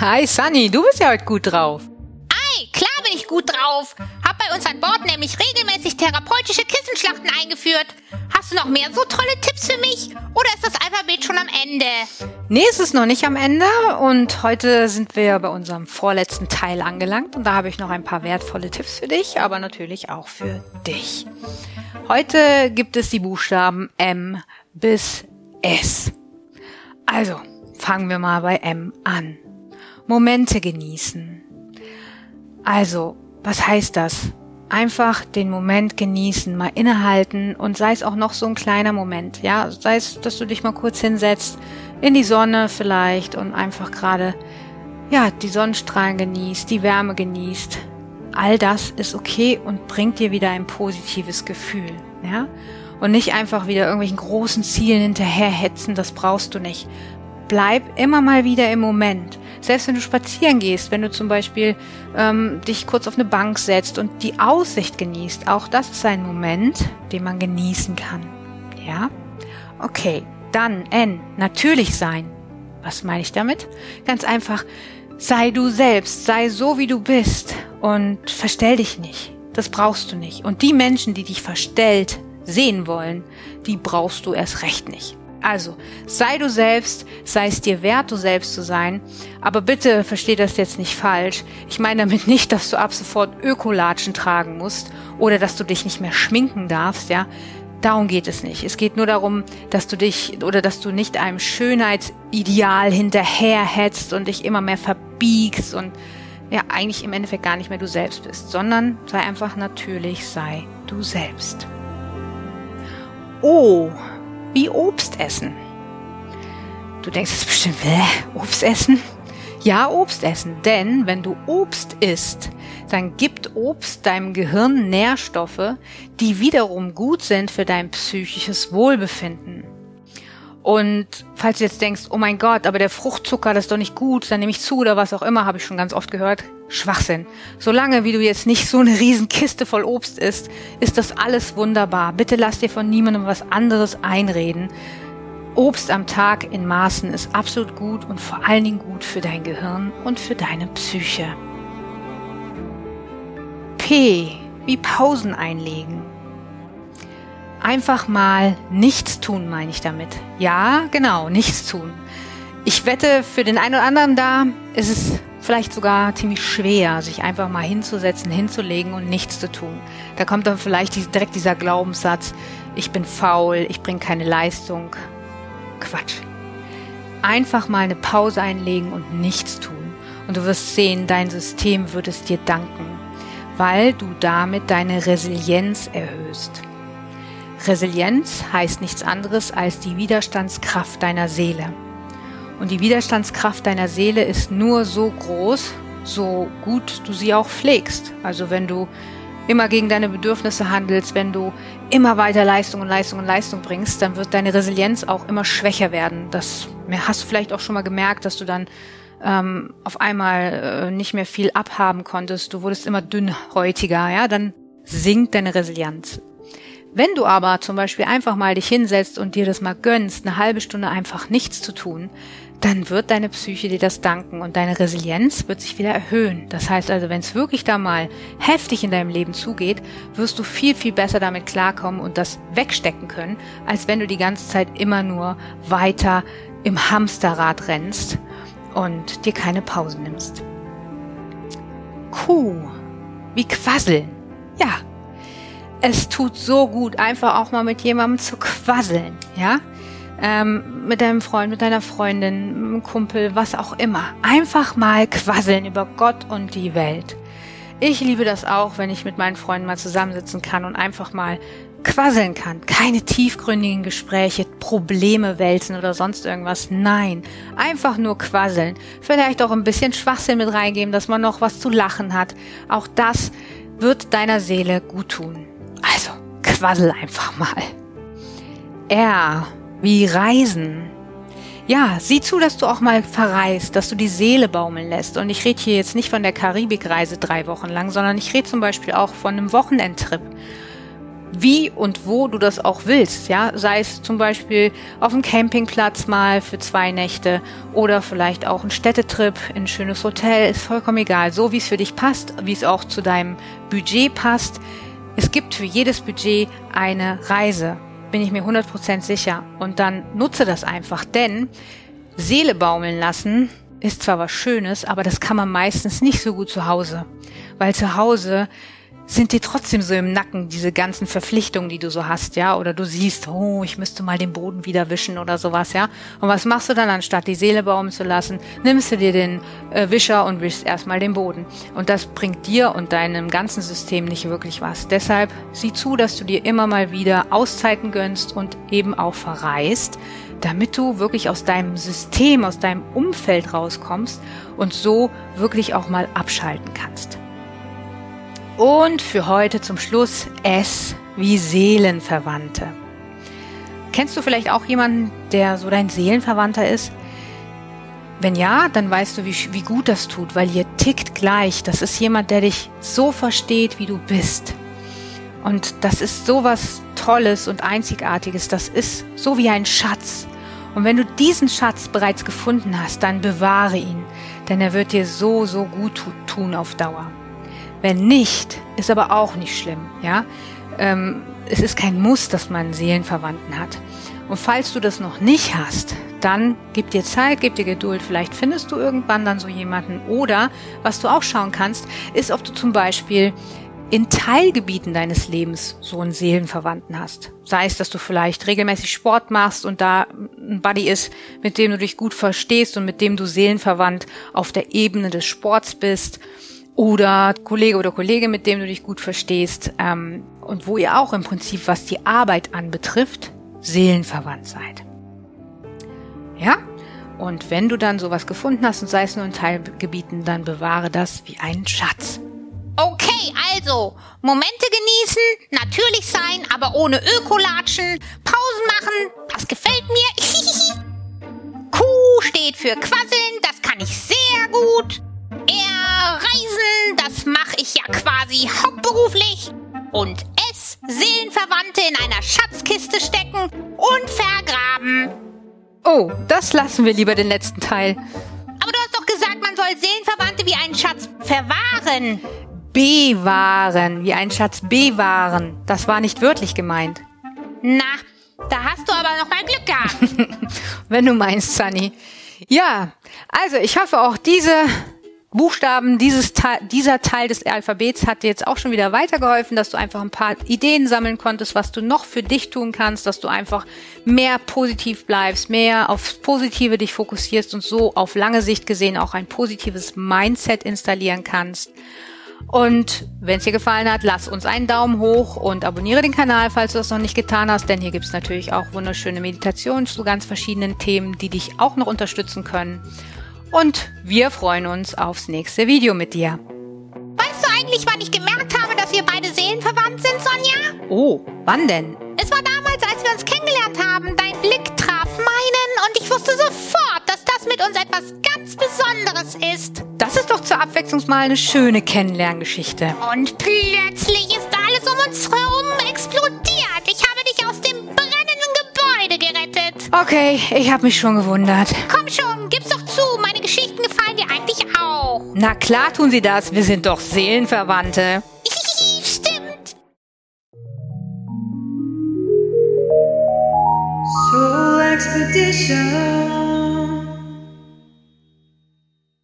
Hi Sunny, du bist ja heute gut drauf. Ei, klar bin ich gut drauf. Hab bei uns an Bord nämlich regelmäßig therapeutische Kissenschlachten eingeführt. Hast du noch mehr so tolle Tipps für mich? Oder ist das Alphabet schon am Ende? Nee, es ist noch nicht am Ende und heute sind wir bei unserem vorletzten Teil angelangt und da habe ich noch ein paar wertvolle Tipps für dich, aber natürlich auch für dich. Heute gibt es die Buchstaben M bis S. Also, fangen wir mal bei M an. Momente genießen. Also, was heißt das? Einfach den Moment genießen, mal innehalten und sei es auch noch so ein kleiner Moment, ja, sei es, dass du dich mal kurz hinsetzt, in die Sonne vielleicht und einfach gerade, ja, die Sonnenstrahlen genießt, die Wärme genießt. All das ist okay und bringt dir wieder ein positives Gefühl, ja. Und nicht einfach wieder irgendwelchen großen Zielen hinterherhetzen, das brauchst du nicht. Bleib immer mal wieder im Moment. Selbst wenn du spazieren gehst, wenn du zum Beispiel ähm, dich kurz auf eine Bank setzt und die Aussicht genießt, auch das ist ein Moment, den man genießen kann. Ja? Okay, dann N, natürlich sein. Was meine ich damit? Ganz einfach, sei du selbst, sei so wie du bist und verstell dich nicht. Das brauchst du nicht. Und die Menschen, die dich verstellt sehen wollen, die brauchst du erst recht nicht. Also, sei du selbst, sei es dir wert, du selbst zu sein. Aber bitte versteh das jetzt nicht falsch. Ich meine damit nicht, dass du ab sofort Ökolatschen tragen musst oder dass du dich nicht mehr schminken darfst, ja. Darum geht es nicht. Es geht nur darum, dass du dich oder dass du nicht einem Schönheitsideal hinterherhetzt und dich immer mehr verbiegst und ja, eigentlich im Endeffekt gar nicht mehr du selbst bist, sondern sei einfach natürlich, sei du selbst. Oh, wie Obst essen. Du denkst jetzt bestimmt, hä, Obst essen? Ja, Obst essen, denn wenn du Obst isst, dann gibt Obst deinem Gehirn Nährstoffe, die wiederum gut sind für dein psychisches Wohlbefinden. Und falls du jetzt denkst, oh mein Gott, aber der Fruchtzucker, das ist doch nicht gut, dann nehme ich zu oder was auch immer, habe ich schon ganz oft gehört. Schwachsinn. Solange wie du jetzt nicht so eine riesen Kiste voll Obst isst, ist das alles wunderbar. Bitte lass dir von niemandem was anderes einreden. Obst am Tag in Maßen ist absolut gut und vor allen Dingen gut für dein Gehirn und für deine Psyche. P wie Pausen einlegen. Einfach mal nichts tun, meine ich damit. Ja, genau, nichts tun. Ich wette, für den einen oder anderen da ist es vielleicht sogar ziemlich schwer, sich einfach mal hinzusetzen, hinzulegen und nichts zu tun. Da kommt dann vielleicht direkt dieser Glaubenssatz, ich bin faul, ich bringe keine Leistung. Quatsch. Einfach mal eine Pause einlegen und nichts tun. Und du wirst sehen, dein System wird es dir danken, weil du damit deine Resilienz erhöhst. Resilienz heißt nichts anderes als die Widerstandskraft deiner Seele. Und die Widerstandskraft deiner Seele ist nur so groß, so gut du sie auch pflegst. Also wenn du immer gegen deine Bedürfnisse handelst, wenn du immer weiter Leistung und Leistung und Leistung bringst, dann wird deine Resilienz auch immer schwächer werden. Das hast du vielleicht auch schon mal gemerkt, dass du dann ähm, auf einmal äh, nicht mehr viel abhaben konntest. Du wurdest immer dünnhäutiger, ja, dann sinkt deine Resilienz. Wenn du aber zum Beispiel einfach mal dich hinsetzt und dir das mal gönnst, eine halbe Stunde einfach nichts zu tun, dann wird deine Psyche dir das danken und deine Resilienz wird sich wieder erhöhen. Das heißt also, wenn es wirklich da mal heftig in deinem Leben zugeht, wirst du viel, viel besser damit klarkommen und das wegstecken können, als wenn du die ganze Zeit immer nur weiter im Hamsterrad rennst und dir keine Pause nimmst. Kuh. Wie quasseln. Ja, es tut so gut, einfach auch mal mit jemandem zu quasseln, ja? Ähm, mit deinem Freund, mit deiner Freundin, Kumpel, was auch immer. Einfach mal quasseln über Gott und die Welt. Ich liebe das auch, wenn ich mit meinen Freunden mal zusammensitzen kann und einfach mal quasseln kann. Keine tiefgründigen Gespräche, Probleme wälzen oder sonst irgendwas. Nein, einfach nur quasseln. Vielleicht auch ein bisschen Schwachsinn mit reingeben, dass man noch was zu lachen hat. Auch das wird deiner Seele gut tun. Also, quassel einfach mal. R wie Reisen. ja, sieh zu, dass du auch mal verreist, dass du die Seele baumeln lässt. Und ich rede hier jetzt nicht von der Karibikreise drei Wochen lang, sondern ich rede zum Beispiel auch von einem Wochenendtrip. Wie und wo du das auch willst, ja, sei es zum Beispiel auf dem Campingplatz mal für zwei Nächte oder vielleicht auch ein Städtetrip in ein schönes Hotel, ist vollkommen egal, so wie es für dich passt, wie es auch zu deinem Budget passt. Es gibt für jedes Budget eine Reise bin ich mir 100% sicher. Und dann nutze das einfach, denn Seele baumeln lassen ist zwar was Schönes, aber das kann man meistens nicht so gut zu Hause. Weil zu Hause sind dir trotzdem so im Nacken diese ganzen Verpflichtungen, die du so hast, ja, oder du siehst, oh, ich müsste mal den Boden wieder wischen oder sowas, ja. Und was machst du dann, anstatt die Seele baumen zu lassen? Nimmst du dir den äh, Wischer und wischst erstmal den Boden. Und das bringt dir und deinem ganzen System nicht wirklich was. Deshalb sieh zu, dass du dir immer mal wieder Auszeiten gönnst und eben auch verreist, damit du wirklich aus deinem System, aus deinem Umfeld rauskommst und so wirklich auch mal abschalten kannst. Und für heute zum Schluss S wie Seelenverwandte. Kennst du vielleicht auch jemanden, der so dein Seelenverwandter ist? Wenn ja, dann weißt du, wie, wie gut das tut, weil ihr tickt gleich. Das ist jemand, der dich so versteht, wie du bist. Und das ist so was Tolles und Einzigartiges. Das ist so wie ein Schatz. Und wenn du diesen Schatz bereits gefunden hast, dann bewahre ihn, denn er wird dir so, so gut tun auf Dauer. Wenn nicht, ist aber auch nicht schlimm, ja. Ähm, es ist kein Muss, dass man Seelenverwandten hat. Und falls du das noch nicht hast, dann gib dir Zeit, gib dir Geduld. Vielleicht findest du irgendwann dann so jemanden. Oder was du auch schauen kannst, ist, ob du zum Beispiel in Teilgebieten deines Lebens so einen Seelenverwandten hast. Sei es, dass du vielleicht regelmäßig Sport machst und da ein Buddy ist, mit dem du dich gut verstehst und mit dem du seelenverwandt auf der Ebene des Sports bist oder Kollege oder Kollege, mit dem du dich gut verstehst ähm, und wo ihr auch im Prinzip, was die Arbeit anbetrifft, seelenverwandt seid. Ja? Und wenn du dann sowas gefunden hast und sei es nur in Teilgebieten, dann bewahre das wie einen Schatz. Okay, also, Momente genießen, natürlich sein, aber ohne Ökolatschen, Pausen machen, das gefällt mir. Q steht für Quasseln, das kann ich sehr gut. Quasi hauptberuflich. Und S Seelenverwandte in einer Schatzkiste stecken und vergraben. Oh, das lassen wir lieber den letzten Teil. Aber du hast doch gesagt, man soll Seelenverwandte wie einen Schatz verwahren. Bewahren, wie einen Schatz bewahren. Das war nicht wörtlich gemeint. Na, da hast du aber noch mal Glück gehabt. Wenn du meinst, Sunny. Ja, also ich hoffe auch diese Buchstaben, dieses Teil, dieser Teil des Alphabets hat dir jetzt auch schon wieder weitergeholfen, dass du einfach ein paar Ideen sammeln konntest, was du noch für dich tun kannst, dass du einfach mehr positiv bleibst, mehr aufs Positive dich fokussierst und so auf lange Sicht gesehen auch ein positives Mindset installieren kannst. Und wenn es dir gefallen hat, lass uns einen Daumen hoch und abonniere den Kanal, falls du das noch nicht getan hast, denn hier gibt es natürlich auch wunderschöne Meditationen zu ganz verschiedenen Themen, die dich auch noch unterstützen können. Und wir freuen uns aufs nächste Video mit dir. Weißt du eigentlich, wann ich gemerkt habe, dass wir beide seelenverwandt sind, Sonja? Oh, wann denn? Es war damals, als wir uns kennengelernt haben. Dein Blick traf meinen und ich wusste sofort, dass das mit uns etwas ganz Besonderes ist. Das ist doch zur Abwechslung mal eine schöne Kennenlerngeschichte. Und plötzlich ist alles um uns herum explodiert. Ich habe dich aus dem brennenden Gebäude gerettet. Okay, ich habe mich schon gewundert. Komm schon, gib's doch eigentlich auch. Na klar tun sie das. Wir sind doch Seelenverwandte. Stimmt. Soul Expedition.